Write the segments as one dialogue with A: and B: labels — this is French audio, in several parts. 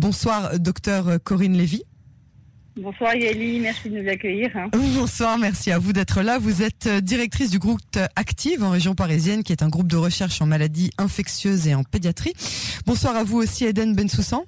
A: Bonsoir, docteur Corinne Lévy.
B: Bonsoir Yali, merci de nous accueillir. Hein.
A: Bonsoir, merci à vous d'être là. Vous êtes directrice du groupe Active en région parisienne, qui est un groupe de recherche en maladies infectieuses et en pédiatrie. Bonsoir à vous aussi, Eden Bensoussan.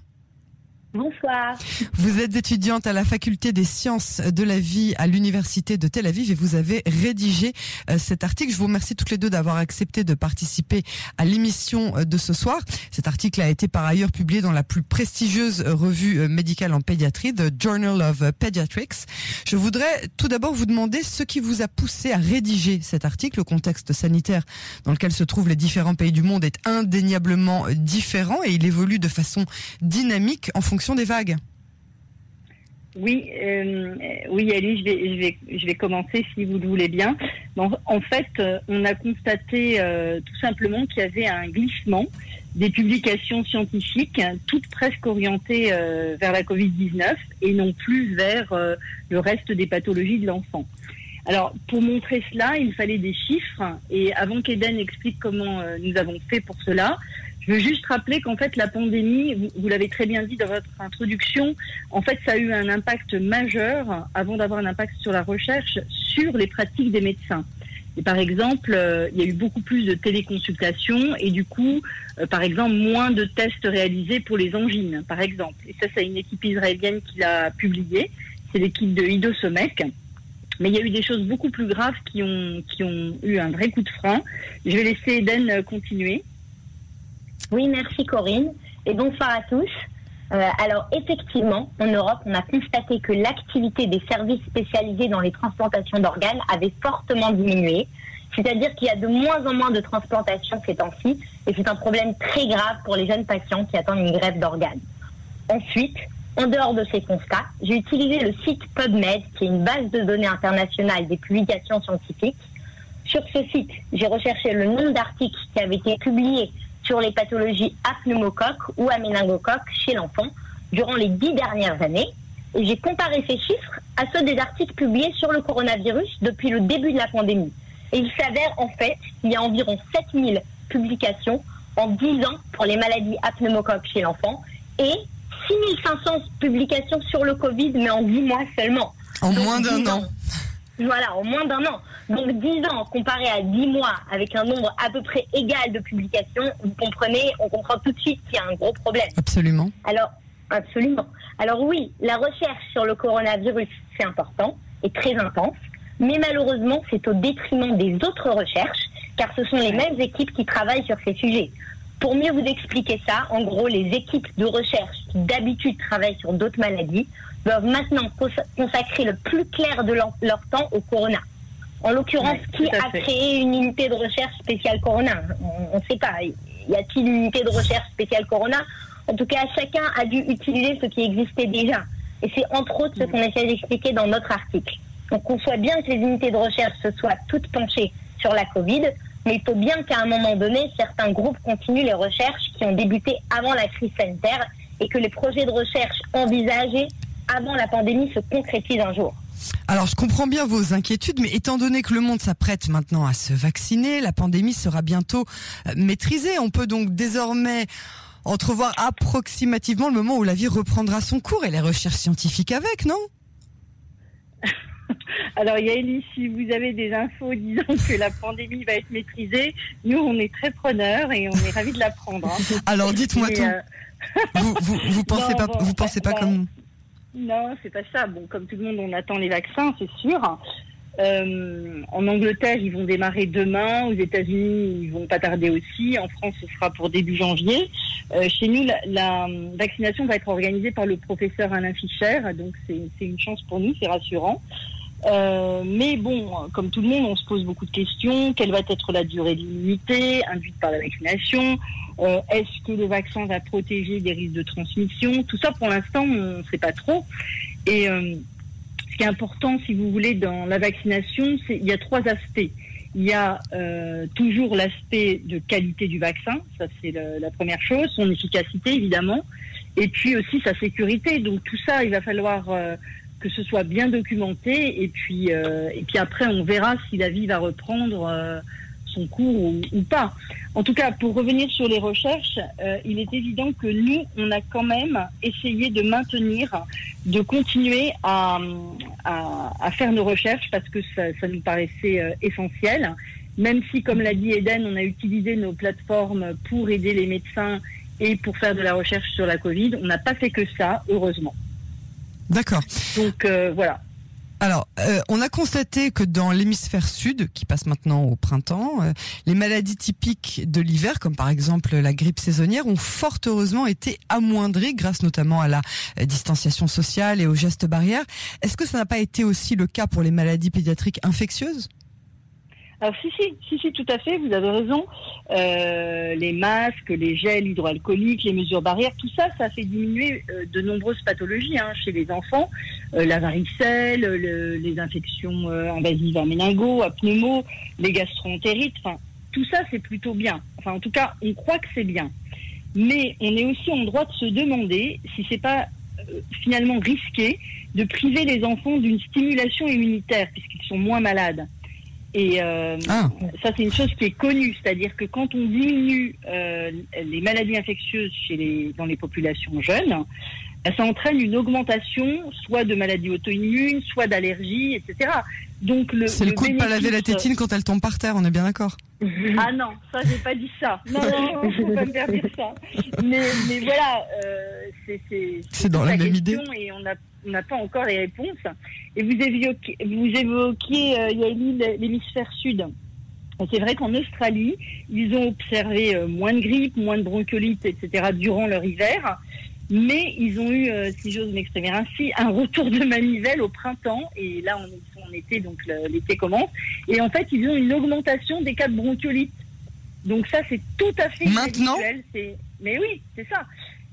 C: Bonsoir.
A: Vous êtes étudiante à la faculté des sciences de la vie à l'université de Tel Aviv et vous avez rédigé euh, cet article. Je vous remercie toutes les deux d'avoir accepté de participer à l'émission euh, de ce soir. Cet article a été par ailleurs publié dans la plus prestigieuse revue euh, médicale en pédiatrie, The Journal of Pediatrics. Je voudrais tout d'abord vous demander ce qui vous a poussé à rédiger cet article. Le contexte sanitaire dans lequel se trouvent les différents pays du monde est indéniablement différent et il évolue de façon dynamique en fonction des vagues.
B: Oui, euh, oui, je vais, commencer si vous le voulez bien. en fait, euh, on a constaté euh, tout simplement qu'il y avait un glissement des publications scientifiques, toutes presque orientées vers la Covid-19 et non plus vers le reste des pathologies de l'enfant. Alors, pour montrer cela, il fallait des chiffres. Et avant qu'Eden explique comment nous avons fait pour cela, je veux juste rappeler qu'en fait, la pandémie, vous, l'avez très bien dit dans votre introduction, en fait, ça a eu un impact majeur, avant d'avoir un impact sur la recherche, sur les pratiques des médecins. Et par exemple, euh, il y a eu beaucoup plus de téléconsultations et du coup, euh, par exemple, moins de tests réalisés pour les angines, par exemple. Et ça, c'est une équipe israélienne qui l'a publié. C'est l'équipe de Ido Somek. Mais il y a eu des choses beaucoup plus graves qui ont, qui ont eu un vrai coup de frein. Je vais laisser Eden euh, continuer.
C: Oui, merci Corinne et bonsoir à tous. Euh, alors effectivement, en Europe, on a constaté que l'activité des services spécialisés dans les transplantations d'organes avait fortement diminué. C'est-à-dire qu'il y a de moins en moins de transplantations ces temps-ci, et c'est un problème très grave pour les jeunes patients qui attendent une greffe d'organes. Ensuite, en dehors de ces constats, j'ai utilisé le site PubMed, qui est une base de données internationale des publications scientifiques. Sur ce site, j'ai recherché le nombre d'articles qui avaient été publiés sur les pathologies à pneumocoque ou à méningocoque chez l'enfant durant les dix dernières années. Et j'ai comparé ces chiffres à ceux des articles publiés sur le coronavirus depuis le début de la pandémie. Et il s'avère en fait qu'il y a environ 7000 publications en 10 ans pour les maladies à pneumocoque chez l'enfant et 6500 publications sur le Covid, mais en 10 mois seulement.
A: En moins d'un an.
C: Voilà, en moins d'un an. Donc 10 ans comparé à 10 mois avec un nombre à peu près égal de publications, vous comprenez, on comprend tout de suite qu'il y a un gros problème.
A: Absolument.
C: Alors, absolument. Alors oui, la recherche sur le coronavirus, c'est important et très intense, mais malheureusement, c'est au détriment des autres recherches, car ce sont les mêmes équipes qui travaillent sur ces sujets. Pour mieux vous expliquer ça, en gros, les équipes de recherche qui d'habitude travaillent sur d'autres maladies doivent maintenant consacrer le plus clair de leur, temps au corona. En l'occurrence, qui a créé une unité de recherche spéciale corona On ne sait pas. Y a-t-il une unité de recherche spéciale corona En tout cas, chacun a dû utiliser ce qui existait déjà. Et c'est entre autres ce qu'on essaie d'expliquer dans notre article. Donc on soit bien que les unités de recherche se soient toutes penchées sur la Covid, mais il faut bien qu'à un moment donné, certains groupes continuent les recherches qui ont débuté avant la crise sanitaire et que les projets de recherche envisagés avant la pandémie se concrétise un jour.
A: Alors, je comprends bien vos inquiétudes, mais étant donné que le monde s'apprête maintenant à se vacciner, la pandémie sera bientôt euh, maîtrisée. On peut donc désormais entrevoir approximativement le moment où la vie reprendra son cours et les recherches scientifiques avec, non?
B: Alors Yaeli, si vous avez des infos disant que la pandémie va être maîtrisée, nous on est très preneurs et on est ravis de l'apprendre. Hein.
A: Alors dites-moi tout. Euh, vous, vous, pensez pas, vous pensez pas comme
B: non, c'est pas ça. Bon, comme tout le monde, on attend les vaccins, c'est sûr. Euh, en Angleterre, ils vont démarrer demain. Aux États-Unis, ils vont pas tarder aussi. En France, ce sera pour début janvier. Euh, chez nous, la, vaccination va être organisée par le professeur Alain Fischer, donc c'est une chance pour nous, c'est rassurant. Euh, mais bon, comme tout le monde, on se pose beaucoup de questions. Quelle va être la durée de l'immunité induite par la vaccination? Euh, Est-ce que le vaccin va protéger des risques de transmission? Tout ça, pour l'instant, on ne sait pas trop. Et euh, ce qui est important, si vous voulez, dans la vaccination, c'est il y a trois aspects. Il y a toujours l'aspect de qualité du vaccin, ça c'est la première chose, son efficacité évidemment, et puis aussi sa sécurité. Donc tout ça, il va falloir que ce soit bien documenté et puis euh, et puis après on verra si la vie va reprendre euh, son cours ou, pas. En tout cas, pour revenir sur les recherches, euh, il est évident que nous, on a quand même essayé de maintenir, de continuer à, faire nos recherches parce que ça, ça nous paraissait essentiel. Même si, comme l'a dit Eden, on a utilisé nos plateformes pour aider les médecins et pour faire de la recherche sur la Covid, on n'a pas fait que ça, heureusement.
A: D'accord.
B: Donc euh, voilà.
A: Alors, euh, on a constaté que dans l'hémisphère sud, qui passe maintenant au printemps, euh, les maladies typiques de l'hiver, comme par exemple la grippe saisonnière, ont fort heureusement été amoindries grâce notamment à la distanciation sociale et aux gestes barrières. Est-ce que ça n'a pas été aussi le cas pour les maladies pédiatriques infectieuses?
B: Alors si, si, si, si, tout à fait, vous avez raison. Euh, les masques, les gels hydroalcooliques, les mesures barrières, tout ça, ça fait diminuer euh, de nombreuses pathologies hein, chez les enfants. Euh, la varicelle, les infections invasives à méningo, à pneumo, les gastroentérites, enfin, tout ça, c'est plutôt bien. Enfin, en tout cas, on croit que c'est bien. Mais on est aussi en droit de se demander si c'est pas finalement risqué de priver les enfants d'une stimulation immunitaire, puisqu'ils sont moins malades. Et euh, ah. ça, c'est une chose qui est connue, c'est-à-dire que quand on diminue euh, les maladies infectieuses chez les, dans les populations jeunes, ça entraîne une augmentation soit de maladies auto-immunes, soit d'allergies, etc.
A: Donc le c'est le, coup de pas laver la tétine quand elle tombe par terre, on est bien d'accord.
B: Ah non, ça j'ai pas dit ça. Non, non, faut pas me faire dire ça. Mais, mais voilà, euh, c'est
A: c'est dans la, même idée.
B: Et on a on n'a pas encore les réponses. Et vous évoquiez, vous évoquiez euh, l'hémisphère sud. C'est vrai qu'en Australie, ils ont observé euh, moins de grippe, moins de bronchiolite, etc. durant leur hiver. Mais ils ont eu, euh, si j'ose m'exprimer ainsi, un retour de manivelle au printemps. Et là, on est en été, donc l'été commence. Et en fait, ils ont une augmentation des cas de bronchiolite. Donc ça, c'est tout à fait
A: Maintenant?
B: Mais oui, c'est ça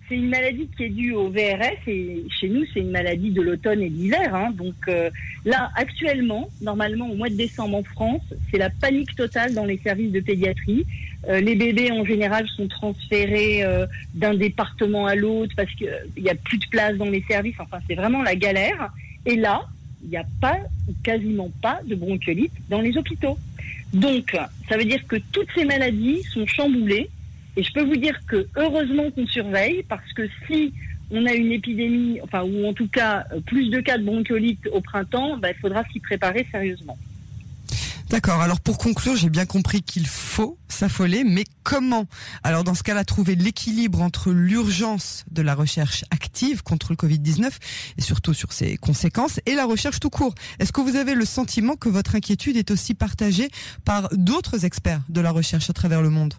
B: c'est une maladie qui est due au VRS et chez nous, c'est une maladie de l'automne et de l'hiver. Hein. Donc euh, là, actuellement, normalement, au mois de décembre en France, c'est la panique totale dans les services de pédiatrie. Euh, les bébés, en général, sont transférés euh, d'un département à l'autre parce qu'il n'y a plus de place dans les services. Enfin, c'est vraiment la galère. Et là, il n'y a pas, quasiment pas, de bronchiolite dans les hôpitaux. Donc, ça veut dire que toutes ces maladies sont chamboulées et je peux vous dire que heureusement qu'on surveille parce que si on a une épidémie, enfin ou en tout cas euh, plus de cas de bronchiolite au printemps, bah, il faudra s'y préparer sérieusement.
A: D'accord. Alors pour conclure, j'ai bien compris qu'il faut s'affoler, mais comment? Alors dans ce cas-là, trouver l'équilibre entre l'urgence de la recherche active contre le Covid-19 et surtout sur ses conséquences et la recherche tout court. Est-ce que vous avez le sentiment que votre inquiétude est aussi partagée par d'autres experts de la recherche à travers le monde?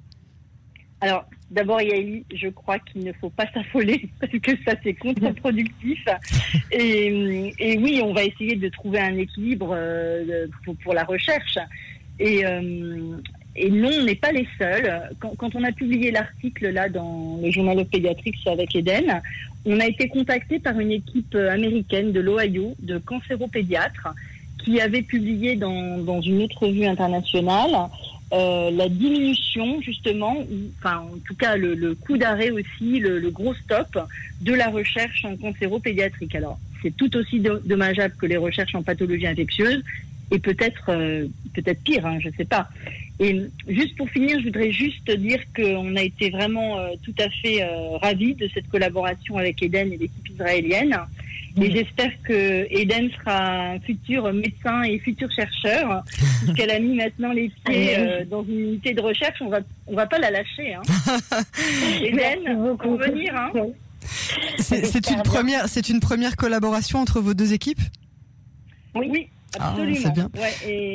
B: Alors, d'abord, Yaeli, je crois qu'il ne faut pas s'affoler parce que ça, c'est contre-productif. Et, et, oui, on va essayer de trouver un équilibre euh, pour, pour, la recherche. Et, euh, et non, on n'est pas les seuls. Quand, quand on a publié l'article là dans le journal of Pediatrics avec Eden, on a été contacté par une équipe américaine de l'Ohio de cancéropédiatres qui avait publié dans, dans une autre revue internationale euh, la diminution justement, enfin en tout cas le, le coup d'arrêt aussi, le, le, gros stop de la recherche en cancéro-pédiatrique. Alors c'est tout aussi dommageable que les recherches en pathologie infectieuse et peut-être euh, peut-être pire, hein, je sais pas. Et juste pour finir, je voudrais juste dire qu'on a été vraiment euh, tout à fait ravis de cette collaboration avec Eden et l'équipe israélienne. Et j'espère que Eden sera un futur médecin et futur chercheur, puisqu'elle a mis maintenant les pieds euh, dans une unité de recherche. On va, on va pas la lâcher. Hein. Eden, pour venir. Hein.
A: C'est une première, c'est une première collaboration entre vos deux équipes?
B: Oui. Ah, absolument. bien. Ouais,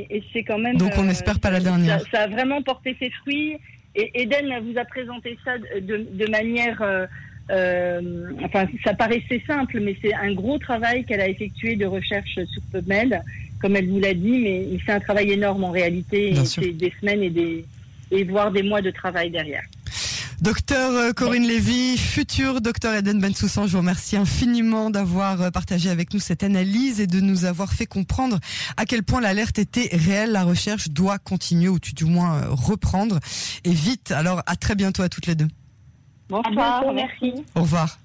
B: et, c'est quand même.
A: Donc on n'espère pas la dernière.
B: Ça, a vraiment porté ses fruits. Et Eden vous a présenté ça de, de manière euh, euh, enfin, ça paraissait simple, mais c'est un gros travail qu'elle a effectué de recherche sur PubMed, comme elle vous l'a dit, mais c'est un travail énorme en réalité, c'est des semaines et des et voire des mois de travail derrière.
A: Docteur euh, Corinne Lévy, futur docteur Eden Bensoussan, je vous remercie infiniment d'avoir euh, partagé avec nous cette analyse et de nous avoir fait comprendre à quel point l'alerte était réelle. La recherche doit continuer ou du moins reprendre et vite. Alors à très bientôt à toutes les deux.
B: Bonsoir, merci.
A: Au revoir.